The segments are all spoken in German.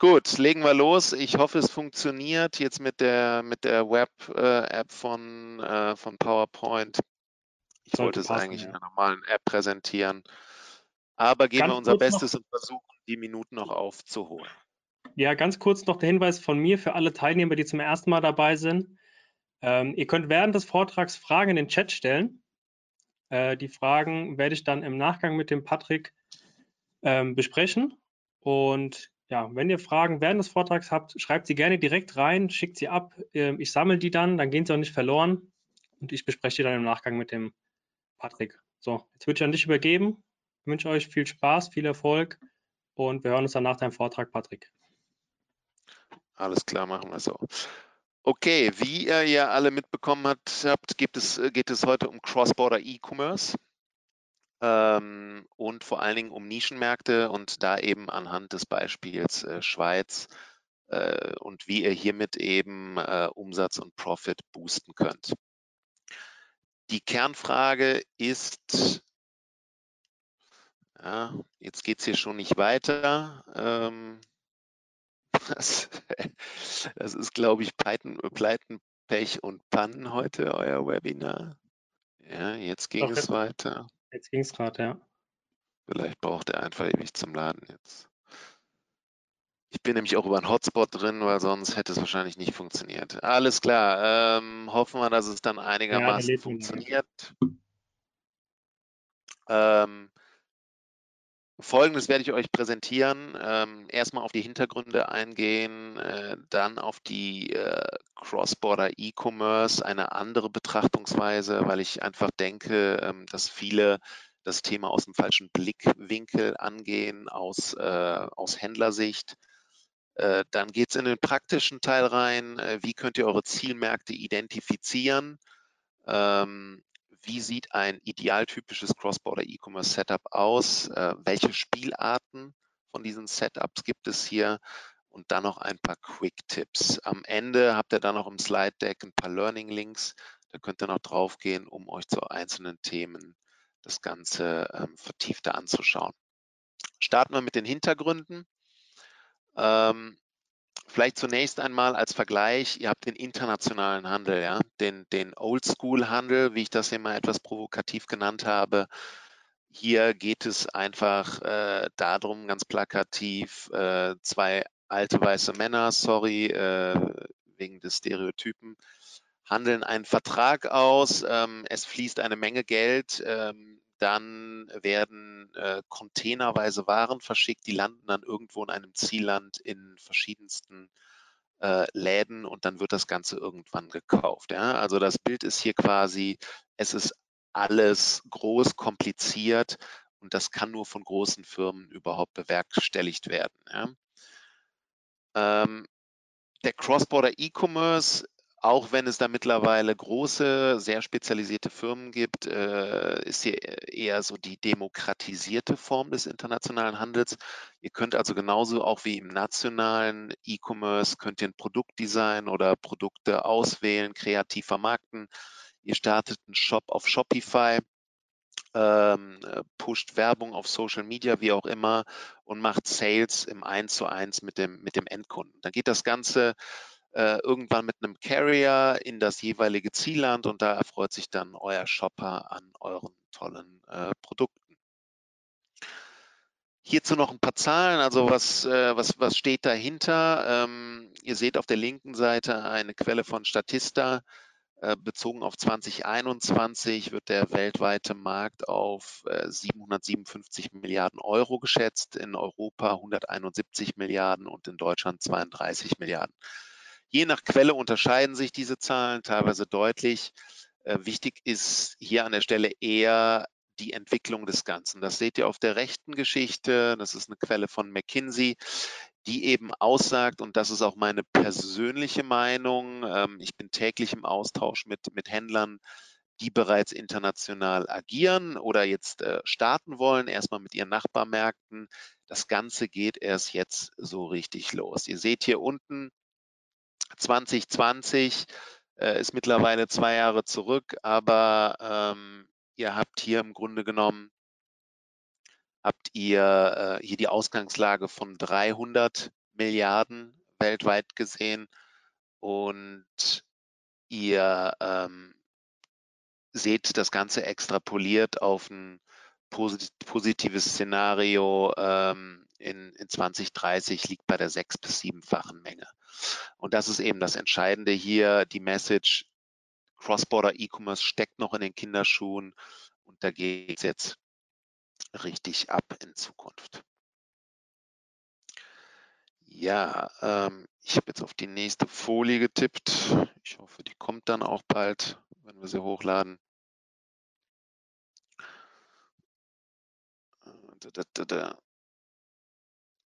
Gut, legen wir los. Ich hoffe, es funktioniert jetzt mit der, mit der Web-App äh, von, äh, von PowerPoint. Ich Sollte wollte es passen, eigentlich ja. in einer normalen App präsentieren. Aber geben ganz wir unser Bestes und versuchen, die Minuten noch aufzuholen. Ja, ganz kurz noch der Hinweis von mir für alle Teilnehmer, die zum ersten Mal dabei sind. Ähm, ihr könnt während des Vortrags Fragen in den Chat stellen. Äh, die Fragen werde ich dann im Nachgang mit dem Patrick ähm, besprechen. Und ja, wenn ihr Fragen während des Vortrags habt, schreibt sie gerne direkt rein, schickt sie ab. Ähm, ich sammle die dann, dann gehen sie auch nicht verloren. Und ich bespreche die dann im Nachgang mit dem Patrick. So, jetzt würde ich an dich übergeben. Ich wünsche euch viel Spaß, viel Erfolg und wir hören uns dann nach deinem Vortrag, Patrick. Alles klar, machen wir so. Okay, wie ihr ja alle mitbekommen habt, gibt es, äh, geht es heute um Cross-Border E-Commerce ähm, und vor allen Dingen um Nischenmärkte und da eben anhand des Beispiels äh, Schweiz äh, und wie ihr hiermit eben äh, Umsatz und Profit boosten könnt. Die Kernfrage ist, ja, jetzt geht es hier schon nicht weiter. Ähm, das, das ist, glaube ich, Pleiten, Pleiten, Pech und Pannen heute, euer Webinar. Ja, jetzt ging Doch, es weiter. Jetzt ging es gerade, ja. Vielleicht braucht er einfach ewig zum Laden jetzt. Ich bin nämlich auch über einen Hotspot drin, weil sonst hätte es wahrscheinlich nicht funktioniert. Alles klar. Ähm, hoffen wir, dass es dann einigermaßen ja, funktioniert. Ähm, Folgendes werde ich euch präsentieren. Ähm, erstmal auf die Hintergründe eingehen, äh, dann auf die äh, Cross-Border E-Commerce, eine andere Betrachtungsweise, weil ich einfach denke, ähm, dass viele das Thema aus dem falschen Blickwinkel angehen, aus, äh, aus Händlersicht. Äh, dann geht es in den praktischen Teil rein. Äh, wie könnt ihr eure Zielmärkte identifizieren? Ähm, wie sieht ein idealtypisches Cross-Border E-Commerce Setup aus? Äh, welche Spielarten von diesen Setups gibt es hier? Und dann noch ein paar Quick-Tipps. Am Ende habt ihr dann noch im Slide-Deck ein paar Learning-Links. Da könnt ihr noch draufgehen, um euch zu einzelnen Themen das Ganze ähm, vertiefter anzuschauen. Starten wir mit den Hintergründen. Ähm, Vielleicht zunächst einmal als Vergleich, ihr habt den internationalen Handel, ja, den, den Oldschool-Handel, wie ich das hier mal etwas provokativ genannt habe. Hier geht es einfach äh, darum, ganz plakativ, äh, zwei alte weiße Männer, sorry, äh, wegen des Stereotypen, handeln einen Vertrag aus, ähm, es fließt eine Menge Geld, ähm, dann werden äh, containerweise Waren verschickt, die landen dann irgendwo in einem Zielland in verschiedensten äh, Läden und dann wird das Ganze irgendwann gekauft. Ja? Also das Bild ist hier quasi, es ist alles groß, kompliziert und das kann nur von großen Firmen überhaupt bewerkstelligt werden. Ja? Ähm, der Cross-Border E-Commerce auch wenn es da mittlerweile große, sehr spezialisierte Firmen gibt, äh, ist hier eher so die demokratisierte Form des internationalen Handels. Ihr könnt also genauso auch wie im nationalen E-Commerce, könnt ihr ein Produktdesign oder Produkte auswählen, kreativ vermarkten. Ihr startet einen Shop auf Shopify, ähm, pusht Werbung auf Social Media, wie auch immer, und macht Sales im 1 zu 1 mit dem, mit dem Endkunden. Dann geht das Ganze äh, irgendwann mit einem Carrier in das jeweilige Zielland und da erfreut sich dann euer Shopper an euren tollen äh, Produkten. Hierzu noch ein paar Zahlen, also was, äh, was, was steht dahinter? Ähm, ihr seht auf der linken Seite eine Quelle von Statista. Äh, bezogen auf 2021 wird der weltweite Markt auf 757 äh, Milliarden Euro geschätzt, in Europa 171 Milliarden und in Deutschland 32 Milliarden. Je nach Quelle unterscheiden sich diese Zahlen teilweise deutlich. Äh, wichtig ist hier an der Stelle eher die Entwicklung des Ganzen. Das seht ihr auf der rechten Geschichte. Das ist eine Quelle von McKinsey, die eben aussagt, und das ist auch meine persönliche Meinung, ähm, ich bin täglich im Austausch mit, mit Händlern, die bereits international agieren oder jetzt äh, starten wollen, erstmal mit ihren Nachbarmärkten. Das Ganze geht erst jetzt so richtig los. Ihr seht hier unten 2020 äh, ist mittlerweile zwei Jahre zurück, aber ähm, ihr habt hier im Grunde genommen, habt ihr äh, hier die Ausgangslage von 300 Milliarden weltweit gesehen. Und ihr ähm, seht das Ganze extrapoliert auf ein positives Szenario ähm, in, in 2030 liegt bei der sechs- bis siebenfachen Menge. Und das ist eben das Entscheidende hier, die Message, Cross-Border E-Commerce steckt noch in den Kinderschuhen und da geht es jetzt richtig ab in Zukunft. Ja, ähm, ich habe jetzt auf die nächste Folie getippt. Ich hoffe, die kommt dann auch bald, wenn wir sie hochladen. Äh,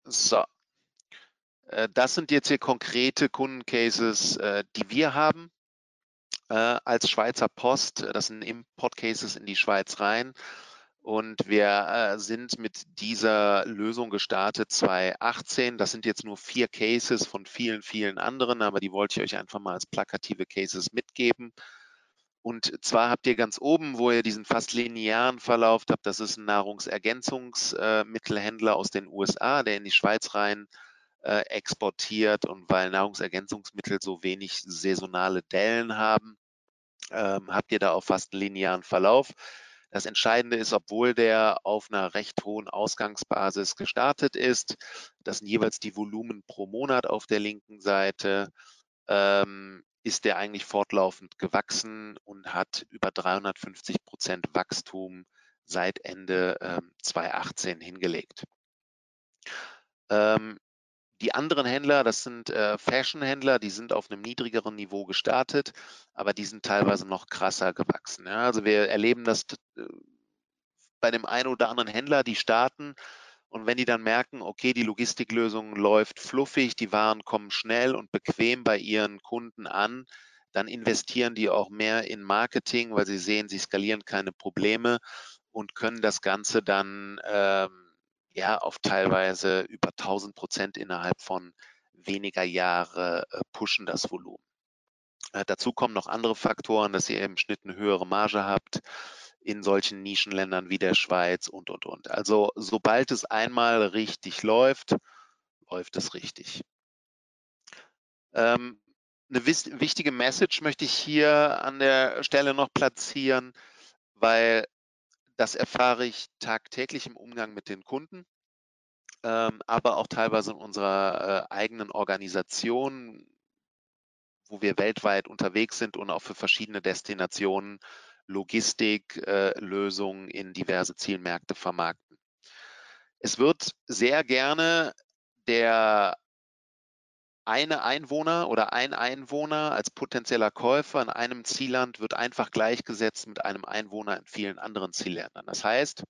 so. Äh, das sind jetzt hier konkrete Kundencases, äh, die wir haben als Schweizer Post. Das sind Import-Cases in die Schweiz rein. Und wir sind mit dieser Lösung gestartet 2018. Das sind jetzt nur vier Cases von vielen, vielen anderen, aber die wollte ich euch einfach mal als plakative Cases mitgeben. Und zwar habt ihr ganz oben, wo ihr diesen fast linearen Verlauf habt, das ist ein Nahrungsergänzungsmittelhändler aus den USA, der in die Schweiz rein äh, exportiert. Und weil Nahrungsergänzungsmittel so wenig saisonale Dellen haben, ähm, habt ihr da auch fast einen linearen Verlauf. Das Entscheidende ist, obwohl der auf einer recht hohen Ausgangsbasis gestartet ist, das sind jeweils die Volumen pro Monat auf der linken Seite, ähm, ist der eigentlich fortlaufend gewachsen und hat über 350 Prozent Wachstum seit Ende ähm, 2018 hingelegt. Ähm, die anderen Händler, das sind äh, Fashion-Händler, die sind auf einem niedrigeren Niveau gestartet, aber die sind teilweise noch krasser gewachsen. Ja? Also wir erleben das äh, bei dem einen oder anderen Händler, die starten und wenn die dann merken, okay, die Logistiklösung läuft fluffig, die Waren kommen schnell und bequem bei ihren Kunden an, dann investieren die auch mehr in Marketing, weil sie sehen, sie skalieren keine Probleme und können das Ganze dann ähm, ja auf teilweise über 1000 Prozent innerhalb von weniger Jahre äh, pushen das Volumen. Äh, dazu kommen noch andere Faktoren, dass ihr im Schnitt eine höhere Marge habt in solchen Nischenländern wie der Schweiz und, und, und. Also sobald es einmal richtig läuft, läuft es richtig. Ähm, eine wichtige Message möchte ich hier an der Stelle noch platzieren, weil das erfahre ich tagtäglich im Umgang mit den Kunden, ähm, aber auch teilweise in unserer äh, eigenen Organisation, wo wir weltweit unterwegs sind und auch für verschiedene Destinationen Logistiklösungen äh, in diverse Zielmärkte vermarkten. Es wird sehr gerne der eine Einwohner oder ein Einwohner als potenzieller Käufer in einem Zielland wird einfach gleichgesetzt mit einem Einwohner in vielen anderen Zielländern. Das heißt,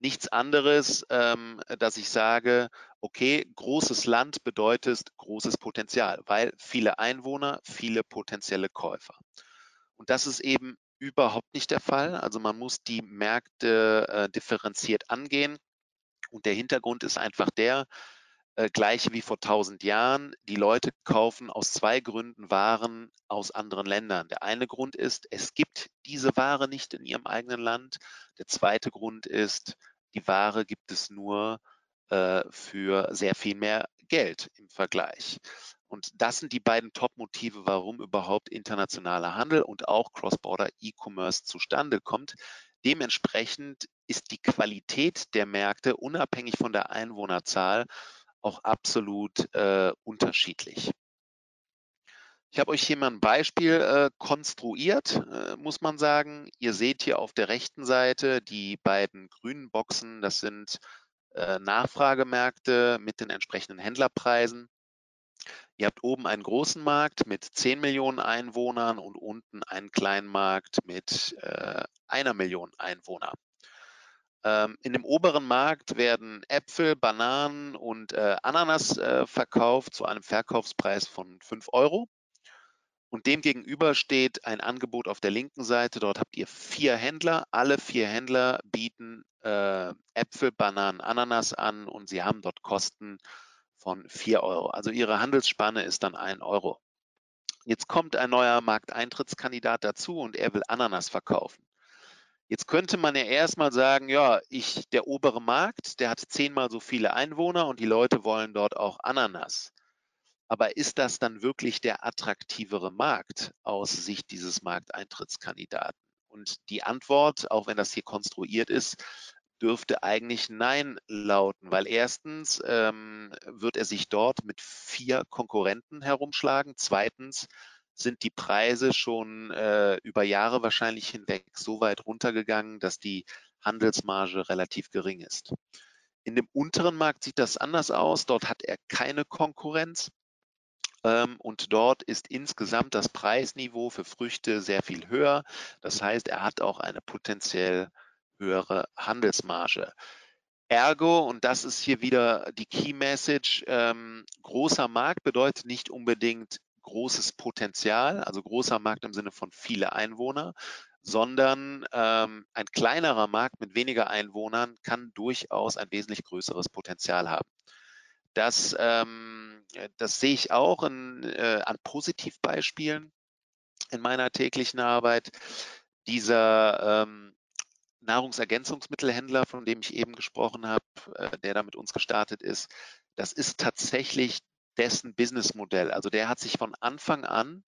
nichts anderes, ähm, dass ich sage, okay, großes Land bedeutet großes Potenzial, weil viele Einwohner, viele potenzielle Käufer. Und das ist eben überhaupt nicht der Fall. Also man muss die Märkte äh, differenziert angehen. Und der Hintergrund ist einfach der, äh, gleiche wie vor 1000 Jahren. Die Leute kaufen aus zwei Gründen Waren aus anderen Ländern. Der eine Grund ist, es gibt diese Ware nicht in ihrem eigenen Land. Der zweite Grund ist, die Ware gibt es nur äh, für sehr viel mehr Geld im Vergleich. Und das sind die beiden Top-Motive, warum überhaupt internationaler Handel und auch Cross-Border E-Commerce zustande kommt. Dementsprechend ist die Qualität der Märkte unabhängig von der Einwohnerzahl auch absolut äh, unterschiedlich. Ich habe euch hier mal ein Beispiel äh, konstruiert, äh, muss man sagen. Ihr seht hier auf der rechten Seite die beiden grünen Boxen. Das sind äh, Nachfragemärkte mit den entsprechenden Händlerpreisen. Ihr habt oben einen großen Markt mit 10 Millionen Einwohnern und unten einen kleinen Markt mit äh, einer Million Einwohner. Ähm, in dem oberen Markt werden Äpfel, Bananen und äh, Ananas äh, verkauft zu einem Verkaufspreis von 5 Euro. Und dem gegenüber steht ein Angebot auf der linken Seite. Dort habt ihr vier Händler. Alle vier Händler bieten äh, Äpfel, Bananen, Ananas an und sie haben dort Kosten von 4 Euro. Also Ihre Handelsspanne ist dann 1 Euro. Jetzt kommt ein neuer Markteintrittskandidat dazu und er will Ananas verkaufen. Jetzt könnte man ja erstmal sagen, ja, ich, der obere Markt, der hat zehnmal so viele Einwohner und die Leute wollen dort auch Ananas. Aber ist das dann wirklich der attraktivere Markt aus Sicht dieses Markteintrittskandidaten? Und die Antwort, auch wenn das hier konstruiert ist, dürfte eigentlich Nein lauten, weil erstens ähm, wird er sich dort mit vier Konkurrenten herumschlagen. Zweitens sind die Preise schon äh, über Jahre wahrscheinlich hinweg so weit runtergegangen, dass die Handelsmarge relativ gering ist. In dem unteren Markt sieht das anders aus. Dort hat er keine Konkurrenz. Ähm, und dort ist insgesamt das Preisniveau für Früchte sehr viel höher. Das heißt, er hat auch eine potenziell höhere Handelsmarge. Ergo, und das ist hier wieder die Key Message, ähm, großer Markt bedeutet nicht unbedingt großes Potenzial, also großer Markt im Sinne von viele Einwohner, sondern ähm, ein kleinerer Markt mit weniger Einwohnern kann durchaus ein wesentlich größeres Potenzial haben. Das, ähm, das sehe ich auch in, äh, an Positivbeispielen in meiner täglichen Arbeit. Dieser ähm, Nahrungsergänzungsmittelhändler, von dem ich eben gesprochen habe, äh, der da mit uns gestartet ist, das ist tatsächlich dessen Businessmodell. Also der hat sich von Anfang an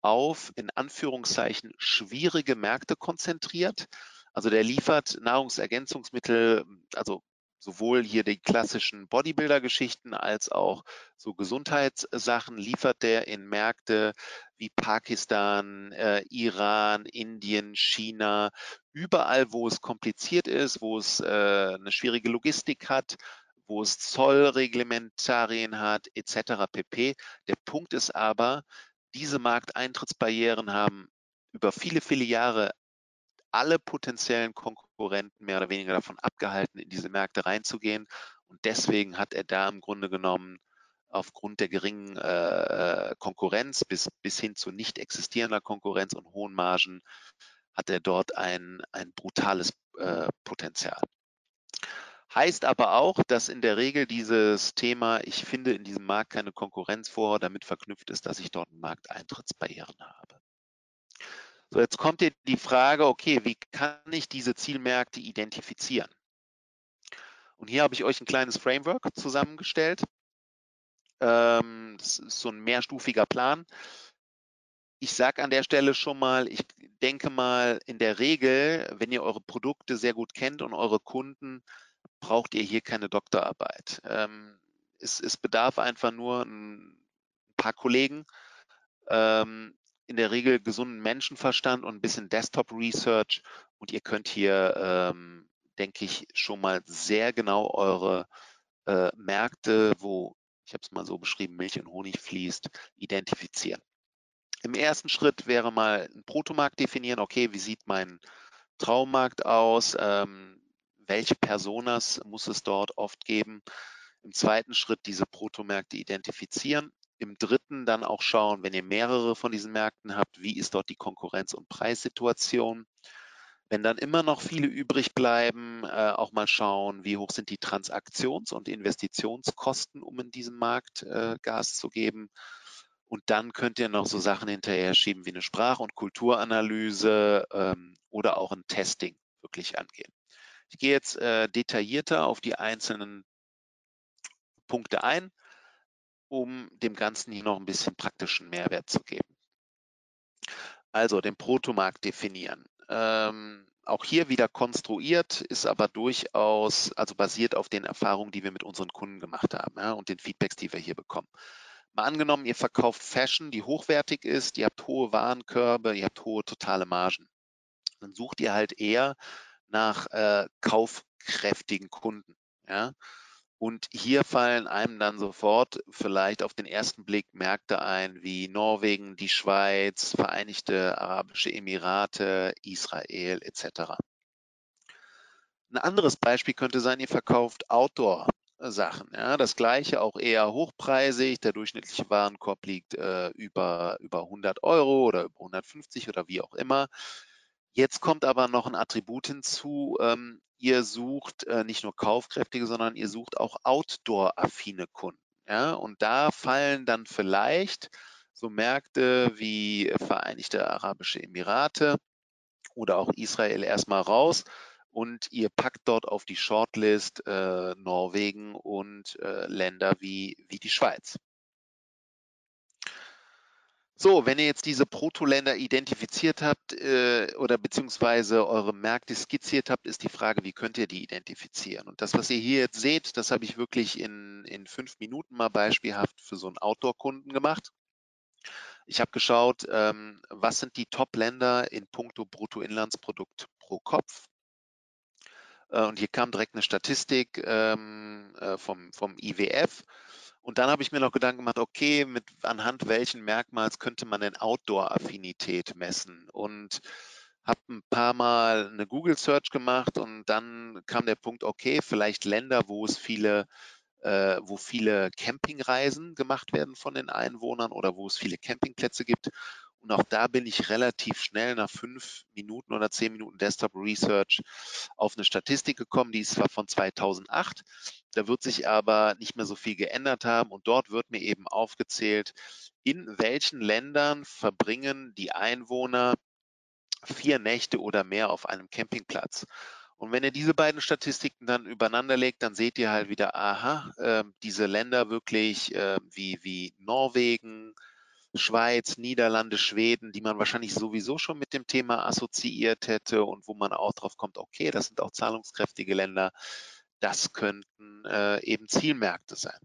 auf in Anführungszeichen schwierige Märkte konzentriert. Also der liefert Nahrungsergänzungsmittel, also sowohl hier die klassischen Bodybuilder-Geschichten als auch so Gesundheitssachen liefert der in Märkte wie Pakistan, äh, Iran, Indien, China, überall, wo es kompliziert ist, wo es äh, eine schwierige Logistik hat, wo es Zollreglementarien hat, etc. pp. Der Punkt ist aber, diese Markteintrittsbarrieren haben über viele, viele Jahre alle potenziellen Konkurrenten mehr oder weniger davon abgehalten, in diese Märkte reinzugehen. Und deswegen hat er da im Grunde genommen aufgrund der geringen äh, Konkurrenz bis, bis hin zu nicht existierender Konkurrenz und hohen Margen, hat er dort ein, ein brutales äh, Potenzial. Heißt aber auch, dass in der Regel dieses Thema, ich finde in diesem Markt keine Konkurrenz vor, damit verknüpft ist, dass ich dort Markteintrittsbarrieren habe. So, jetzt kommt dir die Frage, okay, wie kann ich diese Zielmärkte identifizieren? Und hier habe ich euch ein kleines Framework zusammengestellt. Ähm, das ist so ein mehrstufiger Plan. Ich sage an der Stelle schon mal, ich denke mal, in der Regel, wenn ihr eure Produkte sehr gut kennt und eure Kunden, braucht ihr hier keine Doktorarbeit. Ähm, es, es, bedarf einfach nur ein paar Kollegen, ähm, in der Regel gesunden Menschenverstand und ein bisschen Desktop-Research und ihr könnt hier, ähm, denke ich, schon mal sehr genau eure äh, Märkte, wo, ich habe es mal so beschrieben, Milch und Honig fließt, identifizieren. Im ersten Schritt wäre mal ein Protomarkt definieren, okay, wie sieht mein Traummarkt aus, ähm, welche Personas muss es dort oft geben. Im zweiten Schritt diese Protomärkte identifizieren im dritten dann auch schauen, wenn ihr mehrere von diesen Märkten habt, wie ist dort die Konkurrenz- und Preissituation. Wenn dann immer noch viele übrig bleiben, äh, auch mal schauen, wie hoch sind die Transaktions- und Investitionskosten, um in diesem Markt äh, Gas zu geben. Und dann könnt ihr noch so Sachen hinterher schieben wie eine Sprach- und Kulturanalyse ähm, oder auch ein Testing wirklich angehen. Ich gehe jetzt äh, detaillierter auf die einzelnen Punkte ein um dem Ganzen hier noch ein bisschen praktischen Mehrwert zu geben. Also den Protomarkt definieren. Ähm, auch hier wieder konstruiert, ist aber durchaus, also basiert auf den Erfahrungen, die wir mit unseren Kunden gemacht haben ja, und den Feedbacks, die wir hier bekommen. Mal angenommen, ihr verkauft Fashion, die hochwertig ist, ihr habt hohe Warenkörbe, ihr habt hohe totale Margen. Dann sucht ihr halt eher nach äh, kaufkräftigen Kunden. Ja? Und hier fallen einem dann sofort vielleicht auf den ersten Blick Märkte ein wie Norwegen, die Schweiz, Vereinigte Arabische Emirate, Israel etc. Ein anderes Beispiel könnte sein, ihr verkauft Outdoor-Sachen. Ja, das gleiche auch eher hochpreisig. Der durchschnittliche Warenkorb liegt äh, über, über 100 Euro oder über 150 oder wie auch immer. Jetzt kommt aber noch ein Attribut hinzu. Ähm, ihr sucht äh, nicht nur kaufkräftige, sondern ihr sucht auch outdoor-affine Kunden. Ja? Und da fallen dann vielleicht so Märkte wie Vereinigte Arabische Emirate oder auch Israel erstmal raus und ihr packt dort auf die Shortlist äh, Norwegen und äh, Länder wie, wie die Schweiz. So, wenn ihr jetzt diese Proto-Länder identifiziert habt äh, oder beziehungsweise eure Märkte skizziert habt, ist die Frage, wie könnt ihr die identifizieren? Und das, was ihr hier jetzt seht, das habe ich wirklich in, in fünf Minuten mal beispielhaft für so einen Outdoor-Kunden gemacht. Ich habe geschaut, ähm, was sind die Top-Länder in puncto Bruttoinlandsprodukt pro Kopf. Äh, und hier kam direkt eine Statistik ähm, äh, vom, vom IWF und dann habe ich mir noch Gedanken gemacht, okay, mit anhand welchen Merkmals könnte man denn Outdoor-Affinität messen? Und habe ein paar Mal eine Google Search gemacht und dann kam der Punkt, okay, vielleicht Länder, wo es viele, äh, wo viele Campingreisen gemacht werden von den Einwohnern oder wo es viele Campingplätze gibt. Und auch da bin ich relativ schnell nach fünf Minuten oder zehn Minuten Desktop Research auf eine Statistik gekommen, die ist zwar von 2008, da wird sich aber nicht mehr so viel geändert haben und dort wird mir eben aufgezählt, in welchen Ländern verbringen die Einwohner vier Nächte oder mehr auf einem Campingplatz. Und wenn ihr diese beiden Statistiken dann übereinander legt, dann seht ihr halt wieder, aha, äh, diese Länder wirklich äh, wie, wie Norwegen, Schweiz, Niederlande, Schweden, die man wahrscheinlich sowieso schon mit dem Thema assoziiert hätte und wo man auch drauf kommt, okay, das sind auch zahlungskräftige Länder, das könnten äh, eben Zielmärkte sein.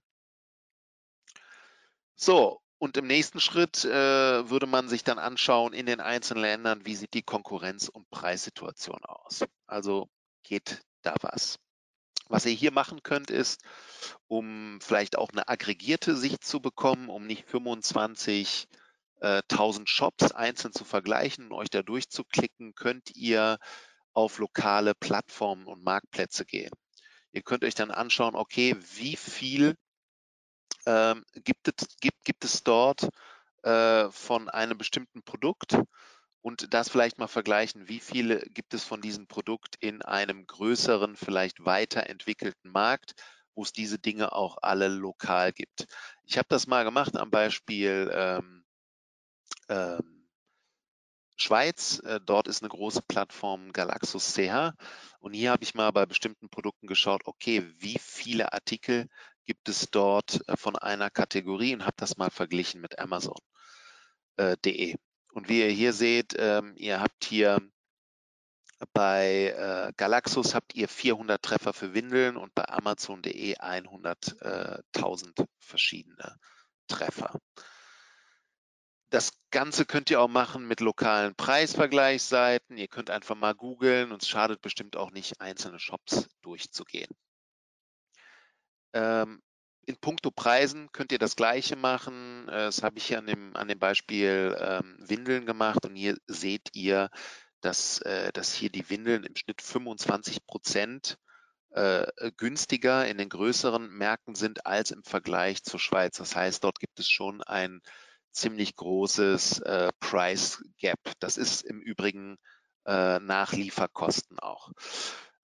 So, und im nächsten Schritt äh, würde man sich dann anschauen in den einzelnen Ländern, wie sieht die Konkurrenz- und Preissituation aus. Also geht da was. Was ihr hier machen könnt, ist, um vielleicht auch eine aggregierte Sicht zu bekommen, um nicht 25.000 äh, Shops einzeln zu vergleichen und euch da durchzuklicken, könnt ihr auf lokale Plattformen und Marktplätze gehen. Ihr könnt euch dann anschauen, okay, wie viel ähm, gibt, es, gibt, gibt es dort äh, von einem bestimmten Produkt und das vielleicht mal vergleichen, wie viele gibt es von diesem Produkt in einem größeren, vielleicht weiterentwickelten Markt, wo es diese Dinge auch alle lokal gibt. Ich habe das mal gemacht am Beispiel ähm, ähm, Schweiz. Äh, dort ist eine große Plattform Galaxus CH und hier habe ich mal bei bestimmten Produkten geschaut, okay, wie viele Artikel gibt es dort äh, von einer Kategorie und habe das mal verglichen mit Amazon.de. Und wie ihr hier seht, ähm, ihr habt hier bei äh, Galaxus habt ihr 400 Treffer für Windeln und bei Amazon.de 100.000 äh, verschiedene Treffer. Das Ganze könnt ihr auch machen mit lokalen Preisvergleichsseiten. Ihr könnt einfach mal googeln und es schadet bestimmt auch nicht, einzelne Shops durchzugehen. Ähm, in puncto Preisen könnt ihr das Gleiche machen. Äh, das habe ich hier an dem, an dem Beispiel ähm, Windeln gemacht und hier seht ihr, dass, äh, dass hier die Windeln im Schnitt 25 Prozent äh, günstiger in den größeren Märkten sind als im Vergleich zur Schweiz. Das heißt, dort gibt es schon ein ziemlich großes äh, Price Gap. Das ist im Übrigen äh, nach auch.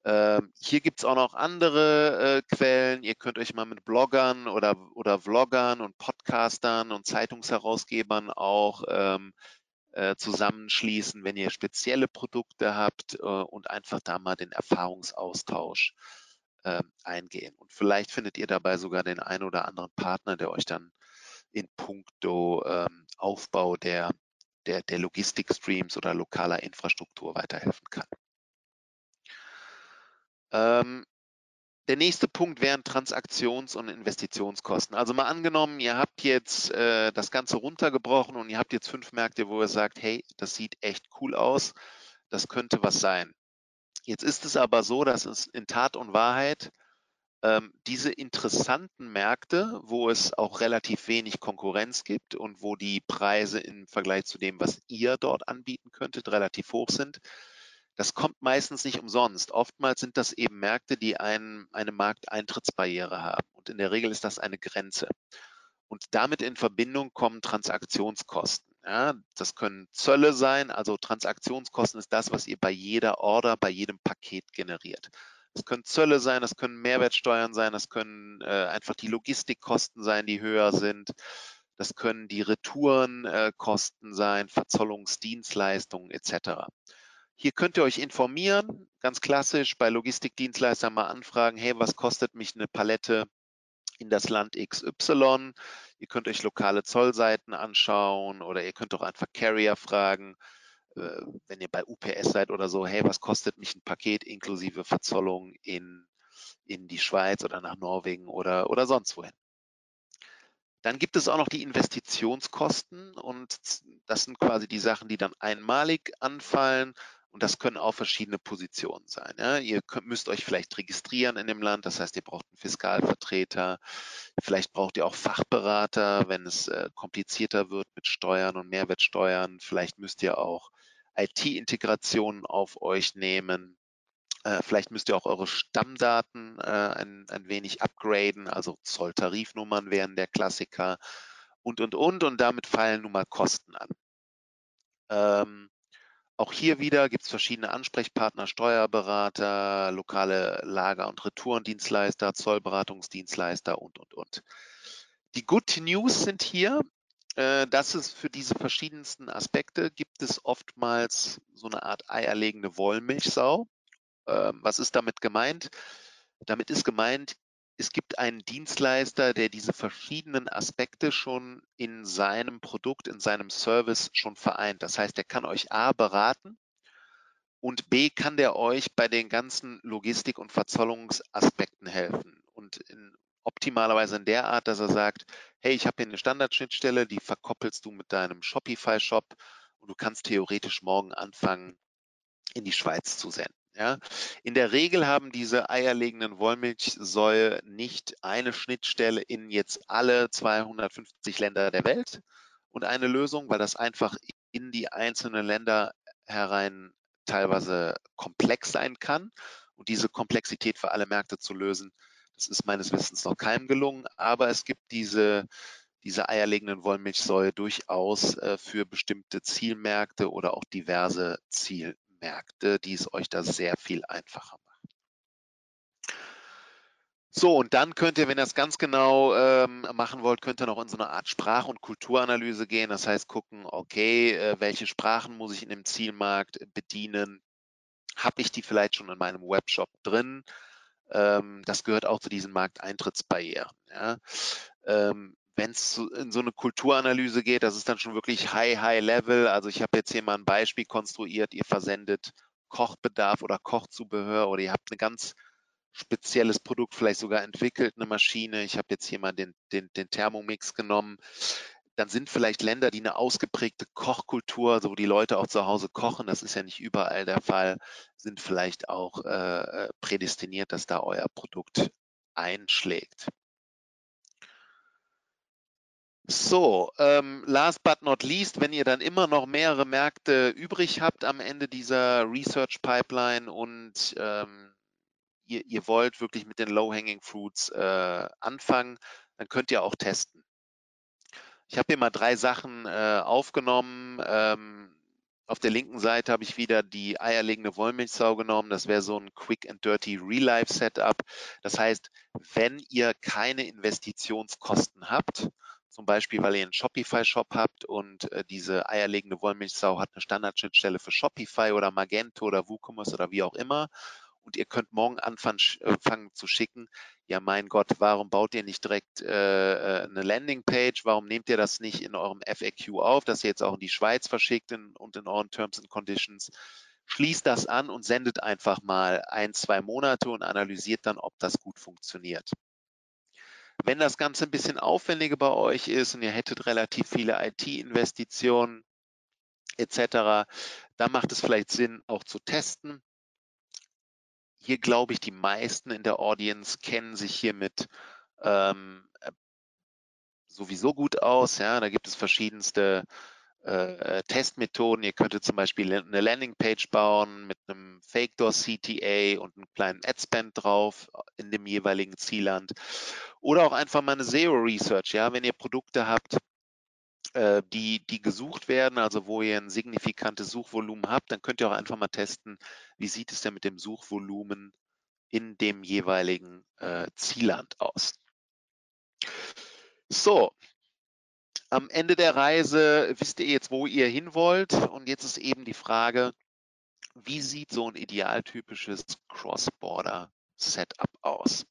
Ähm, hier gibt es auch noch andere äh, Quellen. Ihr könnt euch mal mit Bloggern oder, oder Vloggern und Podcastern und Zeitungsherausgebern auch ähm, äh, zusammenschließen, wenn ihr spezielle Produkte habt äh, und einfach da mal den Erfahrungsaustausch ähm, eingehen. Und vielleicht findet ihr dabei sogar den einen oder anderen Partner, der euch dann in puncto ähm, Aufbau der, der, der Logistikstreams oder lokaler Infrastruktur weiterhelfen kann. Ähm, der nächste Punkt wären Transaktions- und Investitionskosten. Also mal angenommen, ihr habt jetzt äh, das Ganze runtergebrochen und ihr habt jetzt fünf Märkte, wo ihr sagt, hey, das sieht echt cool aus, das könnte was sein. Jetzt ist es aber so, dass es in Tat und Wahrheit ähm, diese interessanten Märkte, wo es auch relativ wenig Konkurrenz gibt und wo die Preise im Vergleich zu dem, was ihr dort anbieten könntet, relativ hoch sind, das kommt meistens nicht umsonst. Oftmals sind das eben Märkte, die ein, eine Markteintrittsbarriere haben. Und in der Regel ist das eine Grenze. Und damit in Verbindung kommen Transaktionskosten. Ja, das können Zölle sein, also Transaktionskosten ist das, was ihr bei jeder Order, bei jedem Paket generiert. Das können Zölle sein, das können Mehrwertsteuern sein, das können äh, einfach die Logistikkosten sein, die höher sind. Das können die Retourenkosten äh, sein, Verzollungsdienstleistungen etc. Hier könnt ihr euch informieren, ganz klassisch bei Logistikdienstleistern mal anfragen, hey, was kostet mich eine Palette in das Land XY? Ihr könnt euch lokale Zollseiten anschauen oder ihr könnt auch einfach Carrier fragen, äh, wenn ihr bei UPS seid oder so, hey, was kostet mich ein Paket inklusive Verzollung in, in die Schweiz oder nach Norwegen oder, oder sonst wohin? Dann gibt es auch noch die Investitionskosten und das sind quasi die Sachen, die dann einmalig anfallen und das können auch verschiedene Positionen sein. Ja. Ihr könnt, müsst euch vielleicht registrieren in dem Land, das heißt, ihr braucht einen Fiskalvertreter, vielleicht braucht ihr auch Fachberater, wenn es äh, komplizierter wird mit Steuern und Mehrwertsteuern. Vielleicht müsst ihr auch IT-Integrationen auf euch nehmen. Äh, vielleicht müsst ihr auch eure Stammdaten äh, ein, ein wenig upgraden, also Zolltarifnummern wären der Klassiker und, und, und. Und damit fallen nun mal Kosten an. Ähm, auch hier wieder gibt es verschiedene Ansprechpartner, Steuerberater, lokale Lager- und Retourendienstleister, Zollberatungsdienstleister und, und, und. Die Good News sind hier, äh, dass es für diese verschiedensten Aspekte gibt es oftmals so eine Art eierlegende Wollmilchsau. Ähm, was ist damit gemeint? Damit ist gemeint, es gibt einen Dienstleister, der diese verschiedenen Aspekte schon in seinem Produkt, in seinem Service schon vereint. Das heißt, er kann euch A beraten und B kann der euch bei den ganzen Logistik- und Verzollungsaspekten helfen. Und in, optimalerweise in der Art, dass er sagt, hey, ich habe hier eine Standardschnittstelle, die verkoppelst du mit deinem Shopify-Shop und du kannst theoretisch morgen anfangen, in die Schweiz zu senden. Ja, in der Regel haben diese eierlegenden Wollmilchsäue nicht eine Schnittstelle in jetzt alle 250 Länder der Welt und eine Lösung, weil das einfach in die einzelnen Länder herein teilweise komplex sein kann. Und diese Komplexität für alle Märkte zu lösen, das ist meines Wissens noch keinem gelungen. Aber es gibt diese, diese eierlegenden Wollmilchsäue durchaus äh, für bestimmte Zielmärkte oder auch diverse Zielmärkte. Märkte, die es euch da sehr viel einfacher machen. So, und dann könnt ihr, wenn ihr das ganz genau ähm, machen wollt, könnt ihr noch in so eine Art Sprach- und Kulturanalyse gehen. Das heißt, gucken, okay, äh, welche Sprachen muss ich in dem Zielmarkt bedienen? Habe ich die vielleicht schon in meinem Webshop drin? Ähm, das gehört auch zu diesen Markteintrittsbarrieren. Ja? Ähm, wenn es in so eine Kulturanalyse geht, das ist dann schon wirklich high, high level. Also ich habe jetzt hier mal ein Beispiel konstruiert. Ihr versendet Kochbedarf oder Kochzubehör oder ihr habt ein ganz spezielles Produkt vielleicht sogar entwickelt, eine Maschine. Ich habe jetzt hier mal den, den, den Thermomix genommen. Dann sind vielleicht Länder, die eine ausgeprägte Kochkultur, so wo die Leute auch zu Hause kochen, das ist ja nicht überall der Fall, sind vielleicht auch äh, äh prädestiniert, dass da euer Produkt einschlägt. So, ähm, last but not least, wenn ihr dann immer noch mehrere Märkte übrig habt am Ende dieser Research Pipeline und ähm, ihr, ihr, wollt wirklich mit den Low-Hanging Fruits äh, anfangen, dann könnt ihr auch testen. Ich habe hier mal drei Sachen äh, aufgenommen. Ähm, auf der linken Seite habe ich wieder die eierlegende Wollmilchsau genommen. Das wäre so ein Quick and Dirty Real Life Setup. Das heißt, wenn ihr keine Investitionskosten habt, zum Beispiel, weil ihr einen Shopify-Shop habt und äh, diese eierlegende Wollmilchsau hat eine Standardschnittstelle für Shopify oder Magento oder WooCommerce oder wie auch immer. Und ihr könnt morgen anfangen äh, zu schicken, ja mein Gott, warum baut ihr nicht direkt äh, äh eine Landingpage? Warum nehmt ihr das nicht in eurem FAQ auf, dass ihr jetzt auch in die Schweiz verschickt in, und in euren Terms and Conditions? Schließt das an und sendet einfach mal ein, zwei Monate und analysiert dann, ob das gut funktioniert. Wenn das Ganze ein bisschen aufwendiger bei euch ist und ihr hättet relativ viele IT-Investitionen etc., dann macht es vielleicht Sinn, auch zu testen. Hier glaube ich, die meisten in der Audience kennen sich hiermit ähm, sowieso gut aus. Ja, da gibt es verschiedenste äh, Testmethoden. Ihr könntet zum Beispiel eine Landingpage bauen mit einem Fake Door CTA und einem kleinen Adspend drauf in dem jeweiligen Zielland. Oder auch einfach mal eine Zero Research, ja, wenn ihr Produkte habt, äh, die, die gesucht werden, also wo ihr ein signifikantes Suchvolumen habt, dann könnt ihr auch einfach mal testen, wie sieht es denn mit dem Suchvolumen in dem jeweiligen äh, Zielland aus. So, am Ende der Reise wisst ihr jetzt, wo ihr hin wollt. Und jetzt ist eben die Frage, wie sieht so ein idealtypisches Cross-Border-Setup aus?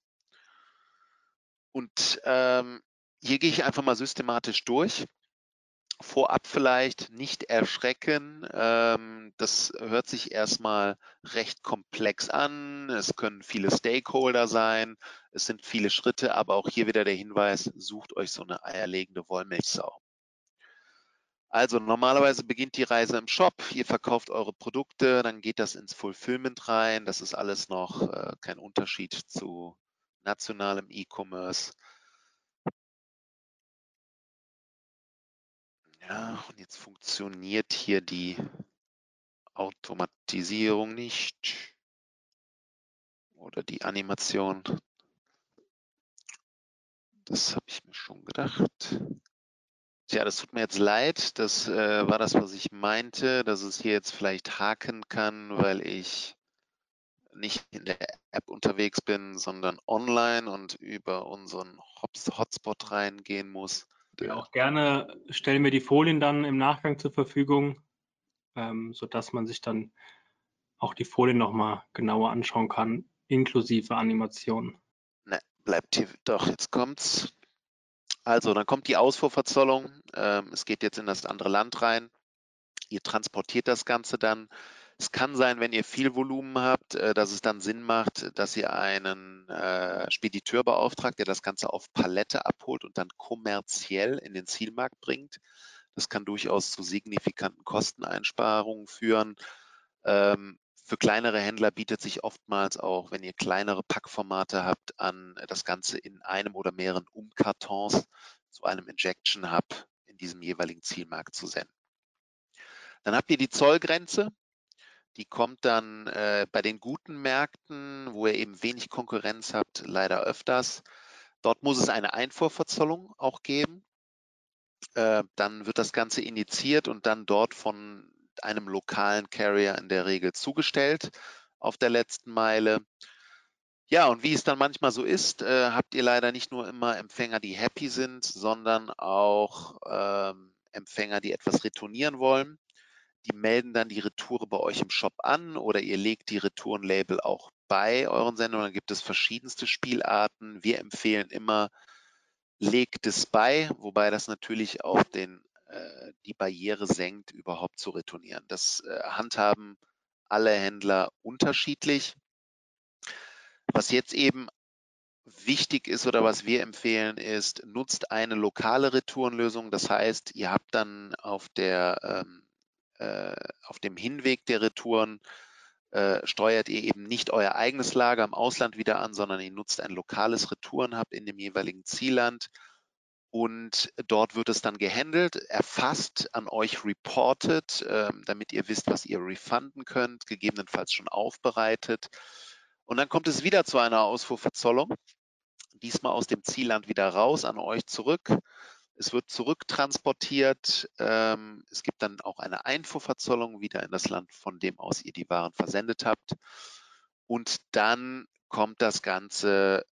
Und ähm, hier gehe ich einfach mal systematisch durch. Vorab vielleicht nicht erschrecken. Ähm, das hört sich erstmal recht komplex an. Es können viele Stakeholder sein. Es sind viele Schritte, aber auch hier wieder der Hinweis, sucht euch so eine eierlegende Wollmilchsau. Also normalerweise beginnt die Reise im Shop, ihr verkauft eure Produkte, dann geht das ins Fulfillment rein. Das ist alles noch äh, kein Unterschied zu nationalem E-Commerce. Ja, und jetzt funktioniert hier die Automatisierung nicht oder die Animation. Das habe ich mir schon gedacht. Tja, das tut mir jetzt leid. Das äh, war das, was ich meinte, dass es hier jetzt vielleicht haken kann, weil ich nicht in der App unterwegs bin, sondern online und über unseren Hotspot reingehen muss. Ja, auch gerne stellen wir die Folien dann im Nachgang zur Verfügung, ähm, sodass man sich dann auch die Folien nochmal genauer anschauen kann, inklusive Animation. Ne, bleibt hier doch, jetzt kommt's. Also, dann kommt die Ausfuhrverzollung. Ähm, es geht jetzt in das andere Land rein. Ihr transportiert das Ganze dann. Es kann sein, wenn ihr viel Volumen habt, äh, dass es dann Sinn macht, dass ihr einen äh, Spediteur beauftragt, der das Ganze auf Palette abholt und dann kommerziell in den Zielmarkt bringt. Das kann durchaus zu signifikanten Kosteneinsparungen führen. Ähm, für kleinere Händler bietet sich oftmals auch, wenn ihr kleinere Packformate habt, an, das Ganze in einem oder mehreren Umkartons zu einem Injection Hub in diesem jeweiligen Zielmarkt zu senden. Dann habt ihr die Zollgrenze. Die kommt dann äh, bei den guten Märkten, wo ihr eben wenig Konkurrenz habt, leider öfters. Dort muss es eine Einfuhrverzollung auch geben. Äh, dann wird das Ganze initiiert und dann dort von einem lokalen Carrier in der Regel zugestellt auf der letzten Meile. Ja, und wie es dann manchmal so ist, äh, habt ihr leider nicht nur immer Empfänger, die happy sind, sondern auch ähm, Empfänger, die etwas retournieren wollen. Die melden dann die Retoure bei euch im Shop an oder ihr legt die Retourenlabel auch bei euren Sendungen. Dann gibt es verschiedenste Spielarten. Wir empfehlen immer, legt es bei, wobei das natürlich auch den, äh, die Barriere senkt, überhaupt zu retournieren. Das äh, handhaben alle Händler unterschiedlich. Was jetzt eben wichtig ist oder was wir empfehlen ist, nutzt eine lokale Retourenlösung. Das heißt, ihr habt dann auf der ähm, äh, auf dem Hinweg der Retouren äh, steuert ihr eben nicht euer eigenes Lager im Ausland wieder an, sondern ihr nutzt ein lokales Retourenhub in dem jeweiligen Zielland und dort wird es dann gehandelt, erfasst, an euch reported, äh, damit ihr wisst, was ihr refunden könnt, gegebenenfalls schon aufbereitet. Und dann kommt es wieder zu einer Ausfuhrverzollung, diesmal aus dem Zielland wieder raus an euch zurück. Es wird zurücktransportiert. Ähm, es gibt dann auch eine Einfuhrverzollung wieder in das Land, von dem aus ihr die Waren versendet habt. Und dann kommt das Ganze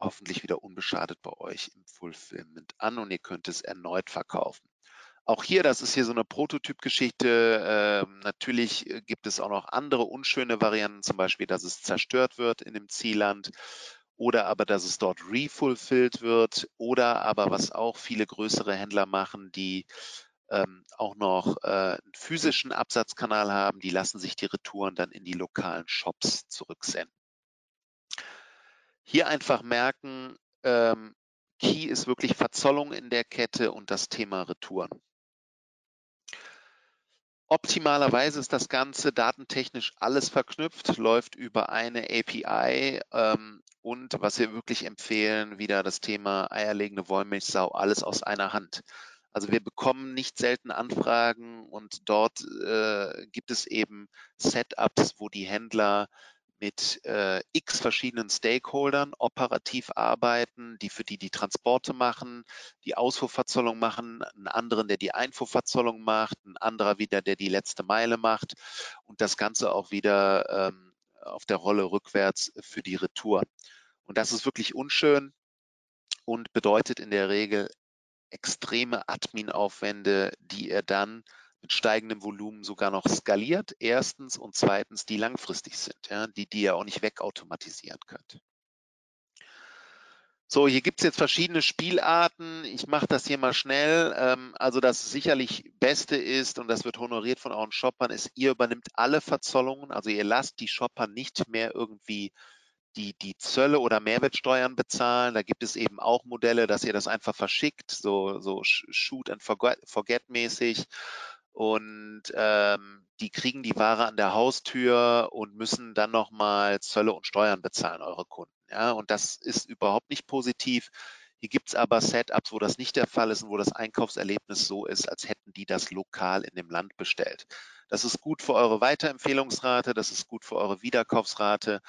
hoffentlich wieder unbeschadet bei euch im Fulfillment an und ihr könnt es erneut verkaufen. Auch hier, das ist hier so eine Prototypgeschichte. Ähm, natürlich äh, gibt es auch noch andere unschöne Varianten, zum Beispiel, dass es zerstört wird in dem Zielland oder aber, dass es dort refulfilled wird oder aber, was auch viele größere Händler machen, die ähm, auch noch äh, einen physischen Absatzkanal haben, die lassen sich die Retouren dann in die lokalen Shops zurücksenden. Hier einfach merken, ähm, Key ist wirklich Verzollung in der Kette und das Thema Retouren. Optimalerweise ist das Ganze datentechnisch alles verknüpft, läuft über eine API ähm, und was wir wirklich empfehlen, wieder das Thema eierlegende Wollmilchsau, alles aus einer Hand. Also wir bekommen nicht selten Anfragen und dort äh, gibt es eben Setups, wo die Händler mit äh, x verschiedenen Stakeholdern operativ arbeiten, die für die die Transporte machen, die Ausfuhrverzollung machen, einen anderen, der die Einfuhrverzollung macht, ein anderer wieder, der die letzte Meile macht und das Ganze auch wieder ähm, auf der Rolle rückwärts für die Retour. Und das ist wirklich unschön und bedeutet in der Regel extreme Admin-Aufwände, die ihr dann mit steigendem Volumen sogar noch skaliert, erstens, und zweitens, die langfristig sind, ja, die, die ihr auch nicht wegautomatisieren könnt. So, hier gibt es jetzt verschiedene Spielarten. Ich mache das hier mal schnell. Ähm, also das sicherlich Beste ist, und das wird honoriert von euren Shoppern, ist, ihr übernimmt alle Verzollungen. Also ihr lasst die Shopper nicht mehr irgendwie die, die Zölle oder Mehrwertsteuern bezahlen. Da gibt es eben auch Modelle, dass ihr das einfach verschickt, so, so Shoot and Forget mäßig und ähm, die kriegen die Ware an der Haustür und müssen dann nochmal Zölle und Steuern bezahlen, eure Kunden. Ja, und das ist überhaupt nicht positiv. Hier gibt es aber Setups, wo das nicht der Fall ist und wo das Einkaufserlebnis so ist, als hätten die das lokal in dem Land bestellt. Das ist gut für eure Weiterempfehlungsrate, das ist gut für eure Wiederkaufsrate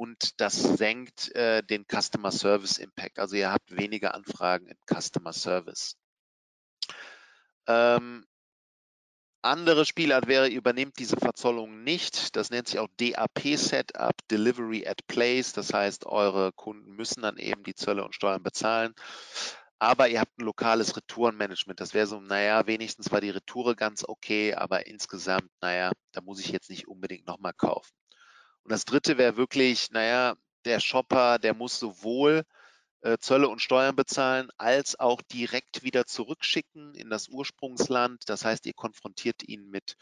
und das senkt äh, den Customer Service Impact. Also ihr habt weniger Anfragen im Customer Service. Ähm, andere Spielart wäre, ihr übernehmt diese Verzollung nicht. Das nennt sich auch DAP-Setup, Delivery at Place. Das heißt, eure Kunden müssen dann eben die Zölle und Steuern bezahlen. Aber ihr habt ein lokales Retourenmanagement. Das wäre so, naja, wenigstens war die Retoure ganz okay, aber insgesamt, naja, da muss ich jetzt nicht unbedingt nochmal kaufen. Und das dritte wäre wirklich, naja, der Shopper, der muss sowohl äh, Zölle und Steuern bezahlen, als auch direkt wieder zurückschicken in das Ursprungsland. Das heißt, ihr konfrontiert ihn mit,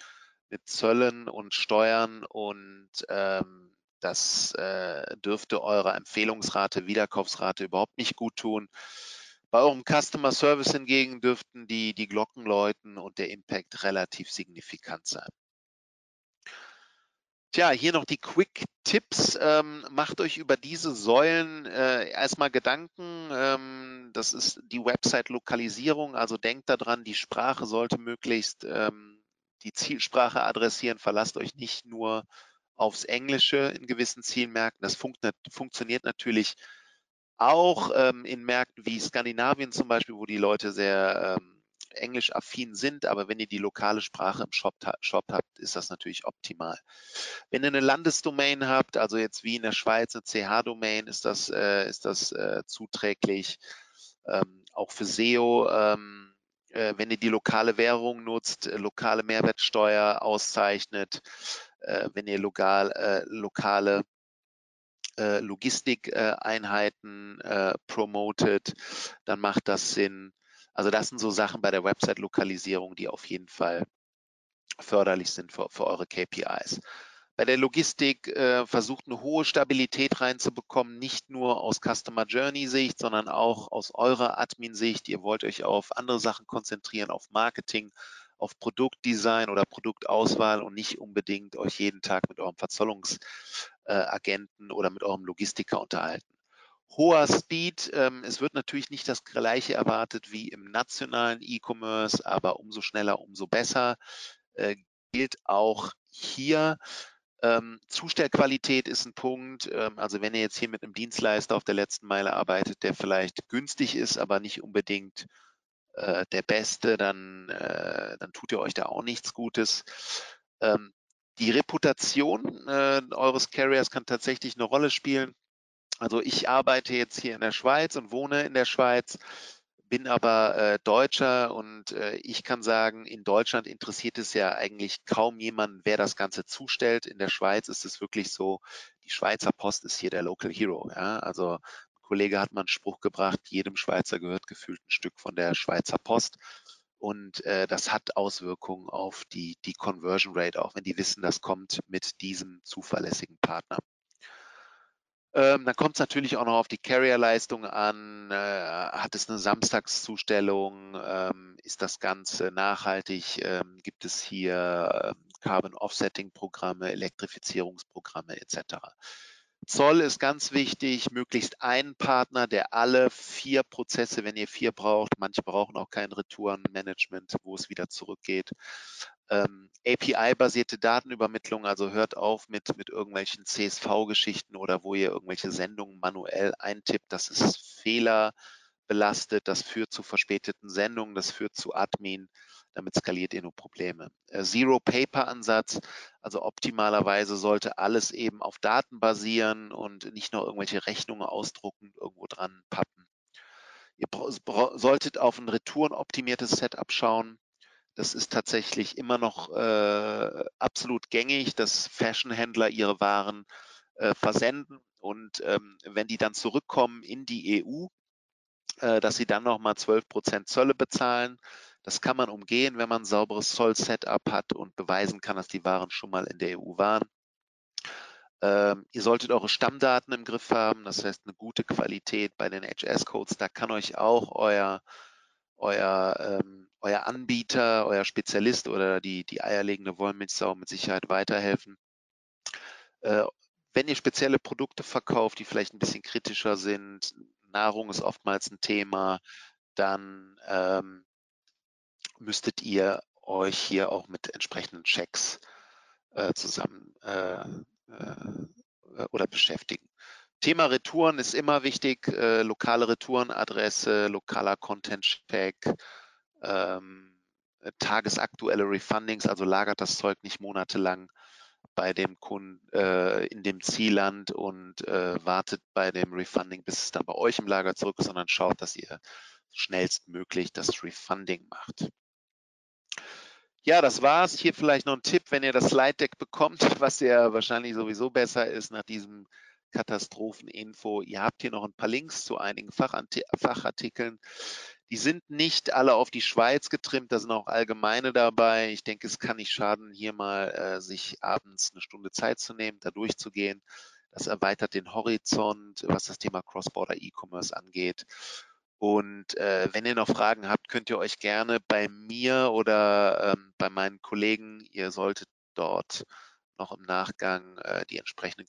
mit Zöllen und Steuern und ähm, das äh, dürfte eurer Empfehlungsrate, Wiederkaufsrate überhaupt nicht gut tun. Bei eurem Customer Service hingegen dürften die, die Glocken läuten und der Impact relativ signifikant sein. Tja, hier noch die Quick-Tipps. Ähm, macht euch über diese Säulen äh, erstmal Gedanken. Ähm, das ist die Website-Lokalisierung. Also denkt daran, die Sprache sollte möglichst ähm, die Zielsprache adressieren. Verlasst euch nicht nur aufs Englische in gewissen Zielmärkten. Das funkt, funktioniert natürlich auch ähm, in Märkten wie Skandinavien zum Beispiel, wo die Leute sehr ähm, englisch-affin sind, aber wenn ihr die lokale Sprache im Shop, Shop, habt, ist das natürlich optimal. Wenn ihr eine Landesdomain habt, also jetzt wie in der Schweiz eine CH-Domain, ist das, äh, ist das äh, zuträglich. Ähm, auch für SEO, ähm, äh, wenn ihr die lokale Währung nutzt, äh, lokale Mehrwertsteuer auszeichnet, äh, wenn ihr lokal, äh, lokale Logistikeinheiten promotet, dann macht das Sinn. Also das sind so Sachen bei der Website-Lokalisierung, die auf jeden Fall förderlich sind für, für eure KPIs. Bei der Logistik äh, versucht eine hohe Stabilität reinzubekommen, nicht nur aus Customer Journey Sicht, sondern auch aus eurer Admin Sicht. Ihr wollt euch auf andere Sachen konzentrieren, auf Marketing, auf Produktdesign oder Produktauswahl und nicht unbedingt euch jeden Tag mit eurem Verzollungsagenten äh, oder mit eurem Logistiker unterhalten hoher Speed. Ähm, es wird natürlich nicht das gleiche erwartet wie im nationalen E-Commerce, aber umso schneller, umso besser. Äh, gilt auch hier. Ähm, Zustellqualität ist ein Punkt. Ähm, also wenn ihr jetzt hier mit einem Dienstleister auf der letzten Meile arbeitet, der vielleicht günstig ist, aber nicht unbedingt äh, der beste, dann, äh, dann tut ihr euch da auch nichts Gutes. Ähm, die Reputation äh, eures Carriers kann tatsächlich eine Rolle spielen. Also ich arbeite jetzt hier in der Schweiz und wohne in der Schweiz, bin aber äh, Deutscher und äh, ich kann sagen, in Deutschland interessiert es ja eigentlich kaum jemanden, wer das Ganze zustellt. In der Schweiz ist es wirklich so, die Schweizer Post ist hier der Local Hero. Ja? Also ein Kollege hat mal einen Spruch gebracht, jedem Schweizer gehört gefühlt ein Stück von der Schweizer Post. Und äh, das hat Auswirkungen auf die, die Conversion Rate, auch wenn die wissen, das kommt mit diesem zuverlässigen Partner. Ähm, dann kommt es natürlich auch noch auf die Carrier-Leistung an. Äh, hat es eine Samstagszustellung? Ähm, ist das Ganze nachhaltig? Ähm, gibt es hier ähm, Carbon Offsetting-Programme, Elektrifizierungsprogramme etc. Zoll ist ganz wichtig, möglichst einen Partner, der alle vier Prozesse, wenn ihr vier braucht, manche brauchen auch kein Retourenmanagement, wo es wieder zurückgeht, ähm, API-basierte Datenübermittlung, also hört auf mit, mit irgendwelchen CSV-Geschichten oder wo ihr irgendwelche Sendungen manuell eintippt. Das ist fehlerbelastet, das führt zu verspäteten Sendungen, das führt zu Admin, damit skaliert ihr nur Probleme. Äh, Zero-Paper-Ansatz, also optimalerweise sollte alles eben auf Daten basieren und nicht nur irgendwelche Rechnungen ausdrucken, irgendwo dran pappen. Ihr solltet auf ein retourenoptimiertes Setup schauen das ist tatsächlich immer noch äh, absolut gängig, dass Fashionhändler ihre Waren äh, versenden und ähm, wenn die dann zurückkommen in die EU, äh, dass sie dann nochmal 12 Prozent Zölle bezahlen. Das kann man umgehen, wenn man ein sauberes Zoll-Setup hat und beweisen kann, dass die Waren schon mal in der EU waren. Ähm, ihr solltet eure Stammdaten im Griff haben, das heißt eine gute Qualität bei den HS-Codes. Da kann euch auch euer, euer, ähm, euer Anbieter, euer Spezialist oder die, die eierlegende Wollmilchsau mit Sicherheit weiterhelfen. Äh, wenn ihr spezielle Produkte verkauft, die vielleicht ein bisschen kritischer sind, Nahrung ist oftmals ein Thema, dann ähm, müsstet ihr euch hier auch mit entsprechenden Checks äh, zusammen äh, äh, oder beschäftigen. Thema Retouren ist immer wichtig, äh, lokale Retourenadresse, lokaler Content-Check, ähm, tagesaktuelle Refundings, also lagert das Zeug nicht monatelang bei dem Kunden äh, in dem Zielland und äh, wartet bei dem Refunding, bis es dann bei euch im Lager zurück ist, sondern schaut, dass ihr schnellstmöglich das Refunding macht. Ja, das war's. Hier vielleicht noch ein Tipp, wenn ihr das Slide Deck bekommt, was ja wahrscheinlich sowieso besser ist nach diesem Katastropheninfo. Ihr habt hier noch ein paar Links zu einigen Fachartikeln. Die sind nicht alle auf die Schweiz getrimmt, da sind auch allgemeine dabei. Ich denke, es kann nicht schaden, hier mal äh, sich abends eine Stunde Zeit zu nehmen, da durchzugehen. Das erweitert den Horizont, was das Thema Cross-Border E-Commerce angeht. Und äh, wenn ihr noch Fragen habt, könnt ihr euch gerne bei mir oder ähm, bei meinen Kollegen, ihr solltet dort noch im Nachgang äh, die entsprechenden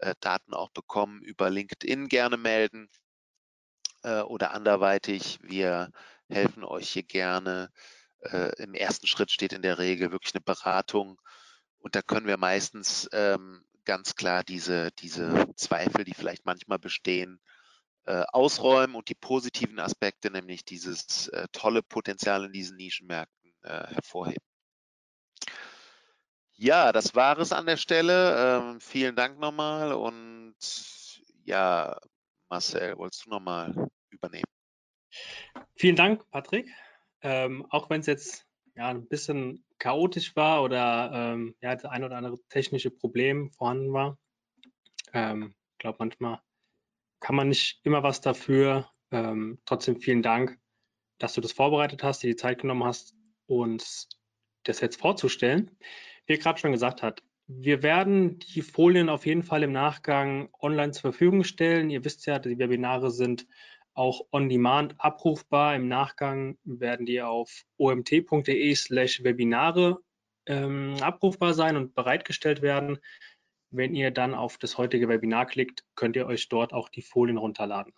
Kontaktdaten auch bekommen, über LinkedIn gerne melden äh, oder anderweitig. Wir helfen euch hier gerne. Äh, Im ersten Schritt steht in der Regel wirklich eine Beratung und da können wir meistens ähm, ganz klar diese, diese Zweifel, die vielleicht manchmal bestehen, äh, ausräumen und die positiven Aspekte, nämlich dieses äh, tolle Potenzial in diesen Nischenmärkten äh, hervorheben. Ja, das war es an der Stelle. Ähm, vielen Dank nochmal und ja, Marcel, wolltest du nochmal übernehmen? Vielen Dank, Patrick. Ähm, auch wenn es jetzt ja, ein bisschen chaotisch war oder ähm, ja, das ein oder andere technische Problem vorhanden war. Ich ähm, glaube, manchmal kann man nicht immer was dafür. Ähm, trotzdem vielen Dank, dass du das vorbereitet hast, dir die Zeit genommen hast, uns das jetzt vorzustellen. Wie er gerade schon gesagt hat, wir werden die Folien auf jeden Fall im Nachgang online zur Verfügung stellen. Ihr wisst ja, die Webinare sind auch on demand abrufbar. Im Nachgang werden die auf omt.de slash Webinare ähm, abrufbar sein und bereitgestellt werden. Wenn ihr dann auf das heutige Webinar klickt, könnt ihr euch dort auch die Folien runterladen.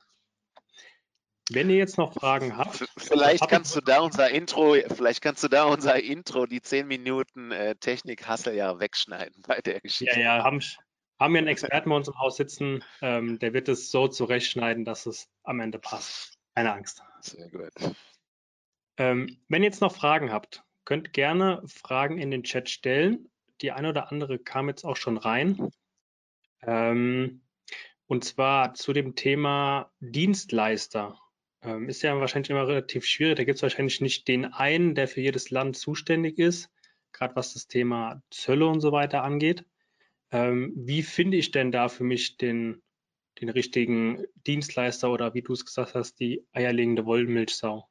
Wenn ihr jetzt noch Fragen habt. Vielleicht kannst du da unser Intro, vielleicht kannst du da unser Intro, die 10 Minuten äh, Technik-Hassel ja wegschneiden bei der Geschichte. Ja, ja, haben, haben wir einen Experten bei uns im Haus sitzen, ähm, der wird es so zurechtschneiden, dass es am Ende passt. Keine Angst. Sehr gut. Ähm, wenn ihr jetzt noch Fragen habt, könnt gerne Fragen in den Chat stellen die eine oder andere kam jetzt auch schon rein. Ähm, und zwar zu dem Thema Dienstleister. Ähm, ist ja wahrscheinlich immer relativ schwierig. Da gibt es wahrscheinlich nicht den einen, der für jedes Land zuständig ist, gerade was das Thema Zölle und so weiter angeht. Ähm, wie finde ich denn da für mich den, den richtigen Dienstleister oder wie du es gesagt hast, die eierlegende Wollmilchsau?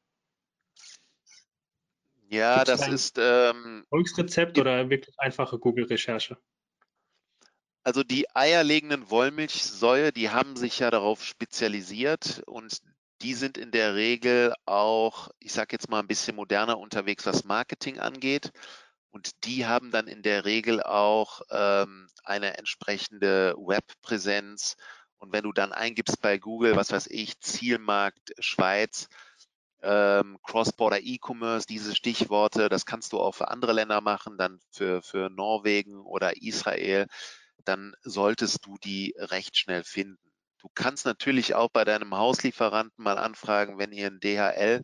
Ja, Gibt's das ist. Ähm, Volksrezept oder wirklich einfache Google-Recherche? Also die eierlegenden Wollmilchsäue, die haben sich ja darauf spezialisiert und die sind in der Regel auch, ich sage jetzt mal ein bisschen moderner unterwegs, was Marketing angeht. Und die haben dann in der Regel auch ähm, eine entsprechende Webpräsenz. Und wenn du dann eingibst bei Google, was weiß ich, Zielmarkt Schweiz, ähm, Cross-Border E-Commerce, diese Stichworte, das kannst du auch für andere Länder machen, dann für, für Norwegen oder Israel, dann solltest du die recht schnell finden. Du kannst natürlich auch bei deinem Hauslieferanten mal anfragen, wenn ihr einen DHL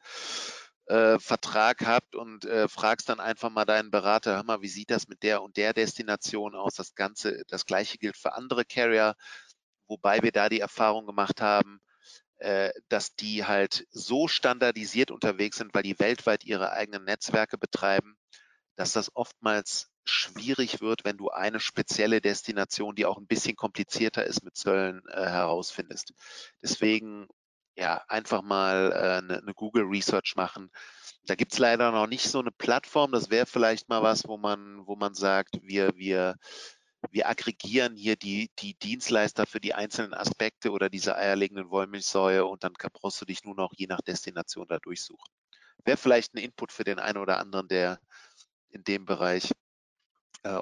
äh, Vertrag habt und äh, fragst dann einfach mal deinen Berater, hör mal, wie sieht das mit der und der Destination aus? Das Ganze, das gleiche gilt für andere Carrier, wobei wir da die Erfahrung gemacht haben, äh, dass die halt so standardisiert unterwegs sind, weil die weltweit ihre eigenen Netzwerke betreiben, dass das oftmals schwierig wird, wenn du eine spezielle Destination, die auch ein bisschen komplizierter ist mit Zöllen, äh, herausfindest. Deswegen ja einfach mal äh, eine, eine Google Research machen. Da gibt's leider noch nicht so eine Plattform. Das wäre vielleicht mal was, wo man, wo man sagt, wir, wir, wir aggregieren hier die, die Dienstleister für die einzelnen Aspekte oder diese eierlegenden Wollmilchsäue und dann brauchst du dich nur noch je nach Destination da durchsuchen. Wäre vielleicht ein Input für den einen oder anderen, der in dem Bereich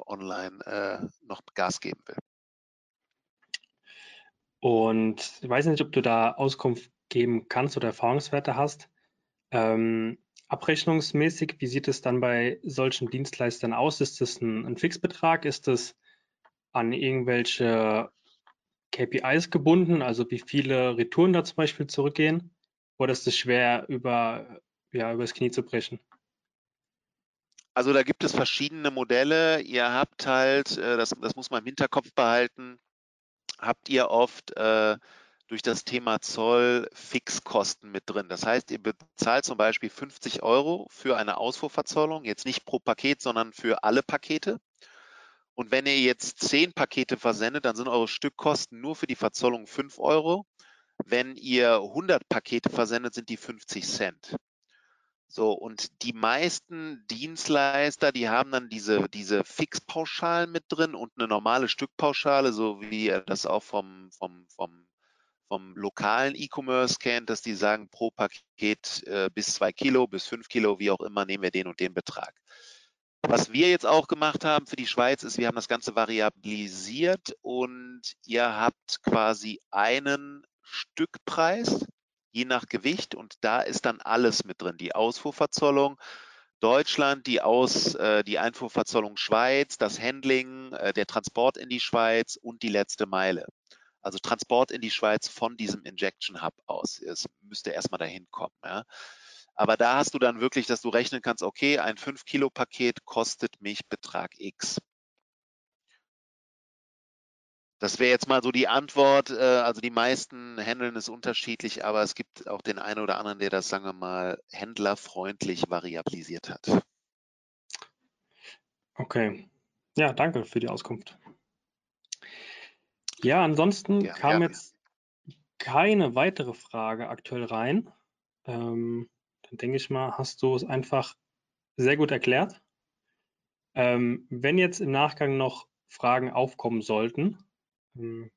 online äh, noch Gas geben will. Und ich weiß nicht, ob du da Auskunft geben kannst oder Erfahrungswerte hast. Ähm, abrechnungsmäßig, wie sieht es dann bei solchen Dienstleistern aus? Ist das ein, ein Fixbetrag? Ist das an irgendwelche KPIs gebunden, also wie viele Retouren da zum Beispiel zurückgehen? Oder ist es schwer über, ja, übers Knie zu brechen? Also da gibt es verschiedene Modelle. Ihr habt halt, äh, das, das muss man im Hinterkopf behalten, habt ihr oft äh, durch das Thema Zoll Fixkosten mit drin. Das heißt, ihr bezahlt zum Beispiel 50 Euro für eine Ausfuhrverzollung, jetzt nicht pro Paket, sondern für alle Pakete. Und wenn ihr jetzt zehn Pakete versendet, dann sind eure Stückkosten nur für die Verzollung 5 Euro. Wenn ihr 100 Pakete versendet, sind die 50 Cent. So, und die meisten Dienstleister, die haben dann diese, diese Fixpauschalen mit drin und eine normale Stückpauschale, so wie ihr das auch vom, vom, vom, vom lokalen E-Commerce kennt, dass die sagen, pro Paket äh, bis zwei Kilo, bis fünf Kilo, wie auch immer, nehmen wir den und den Betrag. Was wir jetzt auch gemacht haben für die Schweiz ist, wir haben das Ganze variabilisiert und ihr habt quasi einen Stückpreis je nach Gewicht und da ist dann alles mit drin. Die Ausfuhrverzollung Deutschland, die, Aus, äh, die Einfuhrverzollung Schweiz, das Handling, äh, der Transport in die Schweiz und die letzte Meile. Also Transport in die Schweiz von diesem Injection Hub aus. Es müsste erstmal dahin kommen. Ja. Aber da hast du dann wirklich, dass du rechnen kannst, okay, ein 5-Kilo-Paket kostet mich Betrag X. Das wäre jetzt mal so die Antwort. Äh, also die meisten handeln es unterschiedlich, aber es gibt auch den einen oder anderen, der das, sagen wir mal, händlerfreundlich variabilisiert hat. Okay. Ja, danke für die Auskunft. Ja, ansonsten ja, kam ja. jetzt keine weitere Frage aktuell rein. Ähm, dann denke ich mal, hast du es einfach sehr gut erklärt. Ähm, wenn jetzt im Nachgang noch Fragen aufkommen sollten, hm.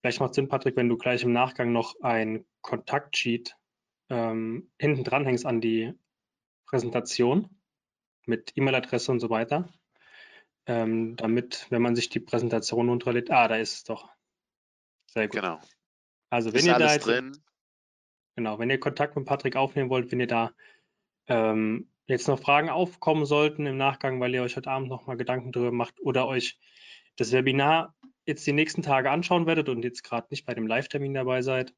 Vielleicht macht Sinn, Patrick, wenn du gleich im Nachgang noch ein Kontaktsheet ähm, hinten dranhängst an die Präsentation mit E-Mail-Adresse und so weiter, ähm, damit, wenn man sich die Präsentation runterlädt, ah, da ist es doch. Sehr gut. Genau. Also wenn ist ihr da jetzt, drin. genau, wenn ihr Kontakt mit Patrick aufnehmen wollt, wenn ihr da ähm, jetzt noch Fragen aufkommen sollten im Nachgang, weil ihr euch heute Abend nochmal Gedanken darüber macht oder euch das Webinar jetzt die nächsten Tage anschauen werdet und jetzt gerade nicht bei dem Live-Termin dabei seid,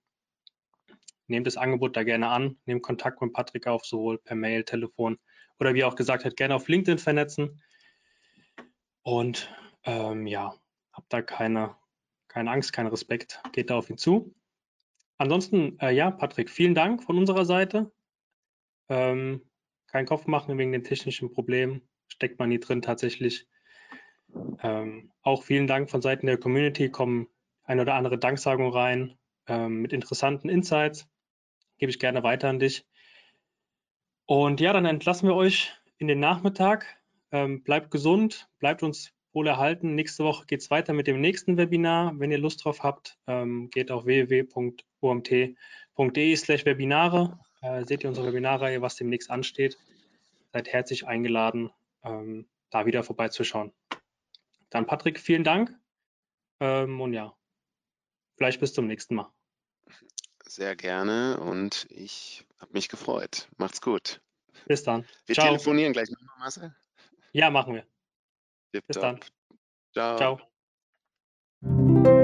nehmt das Angebot da gerne an, nehmt Kontakt mit Patrick auf, sowohl per Mail, Telefon oder wie er auch gesagt hat, gerne auf LinkedIn vernetzen. Und ähm, ja, habt da keine, keine Angst, keinen Respekt, geht da auf ihn zu. Ansonsten, äh, ja, Patrick, vielen Dank von unserer Seite. Ähm, kein Kopf machen wegen den technischen Problemen, steckt man nie drin tatsächlich. Ähm, auch vielen Dank von Seiten der Community, kommen ein oder andere Danksagung rein ähm, mit interessanten Insights. Gebe ich gerne weiter an dich. Und ja, dann entlassen wir euch in den Nachmittag. Ähm, bleibt gesund, bleibt uns wohl erhalten. Nächste Woche geht es weiter mit dem nächsten Webinar. Wenn ihr Lust drauf habt, ähm, geht auf www.omt.de slash Webinare. Äh, seht ihr unsere Webinarreihe, was demnächst ansteht. Seid herzlich eingeladen, ähm, da wieder vorbeizuschauen. Dann Patrick, vielen Dank. Ähm, und ja, vielleicht bis zum nächsten Mal. Sehr gerne und ich habe mich gefreut. Macht's gut. Bis dann. Wir Ciao. telefonieren gleich nochmal, Marcel. Ja, machen wir. Tip bis top. dann. Ciao. Ciao.